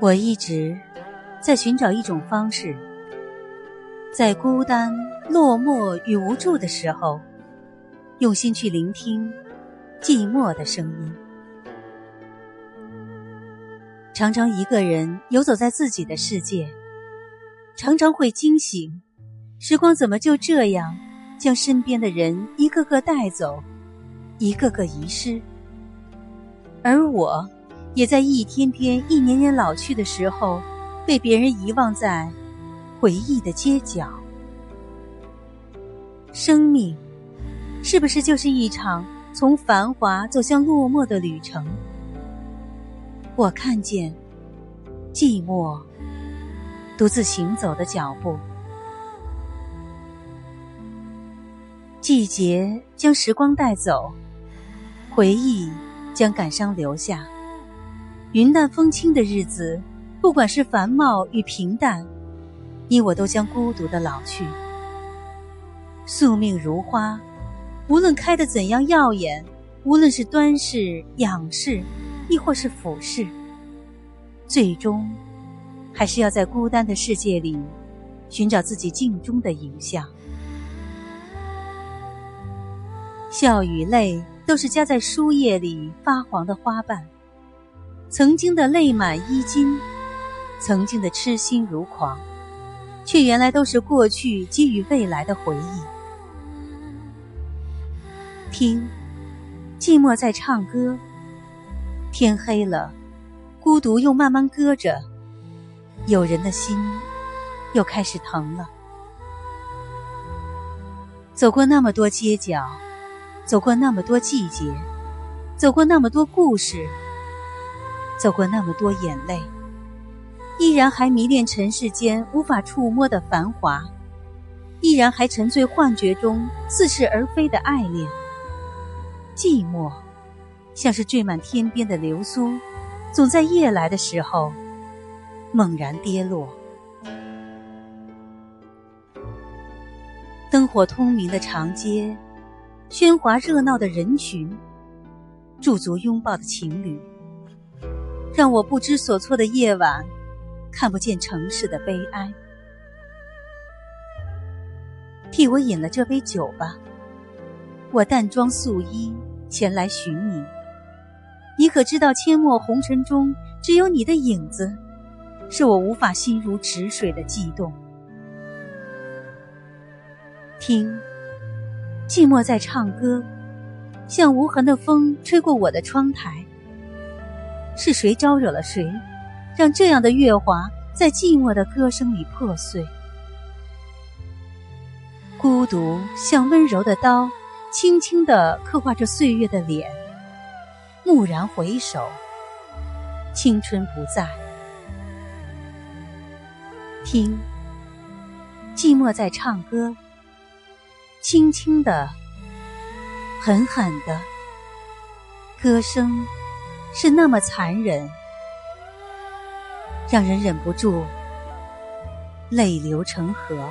我一直在寻找一种方式，在孤单、落寞与无助的时候，用心去聆听寂寞的声音。常常一个人游走在自己的世界，常常会惊醒：时光怎么就这样将身边的人一个个带走，一个个遗失？而我。也在一天天、一年年老去的时候，被别人遗忘在回忆的街角。生命，是不是就是一场从繁华走向落寞的旅程？我看见寂寞独自行走的脚步，季节将时光带走，回忆将感伤留下。云淡风轻的日子，不管是繁茂与平淡，你我都将孤独的老去。宿命如花，无论开得怎样耀眼，无论是端视、仰视，亦或是俯视，最终还是要在孤单的世界里寻找自己镜中的影像。笑与泪，都是夹在书页里发黄的花瓣。曾经的泪满衣襟，曾经的痴心如狂，却原来都是过去给予未来的回忆。听，寂寞在唱歌。天黑了，孤独又慢慢搁着，有人的心又开始疼了。走过那么多街角，走过那么多季节，走过那么多故事。走过那么多眼泪，依然还迷恋尘世间无法触摸的繁华，依然还沉醉幻觉中似是而非的爱恋。寂寞，像是缀满天边的流苏，总在夜来的时候猛然跌落。灯火通明的长街，喧哗热闹的人群，驻足拥抱的情侣。让我不知所措的夜晚，看不见城市的悲哀。替我饮了这杯酒吧，我淡妆素衣前来寻你。你可知道，阡陌红尘中只有你的影子，是我无法心如止水的悸动。听，寂寞在唱歌，像无痕的风吹过我的窗台。是谁招惹了谁，让这样的月华在寂寞的歌声里破碎？孤独像温柔的刀，轻轻地刻画着岁月的脸。蓦然回首，青春不在。听，寂寞在唱歌，轻轻的，狠狠的，歌声。是那么残忍，让人忍不住泪流成河。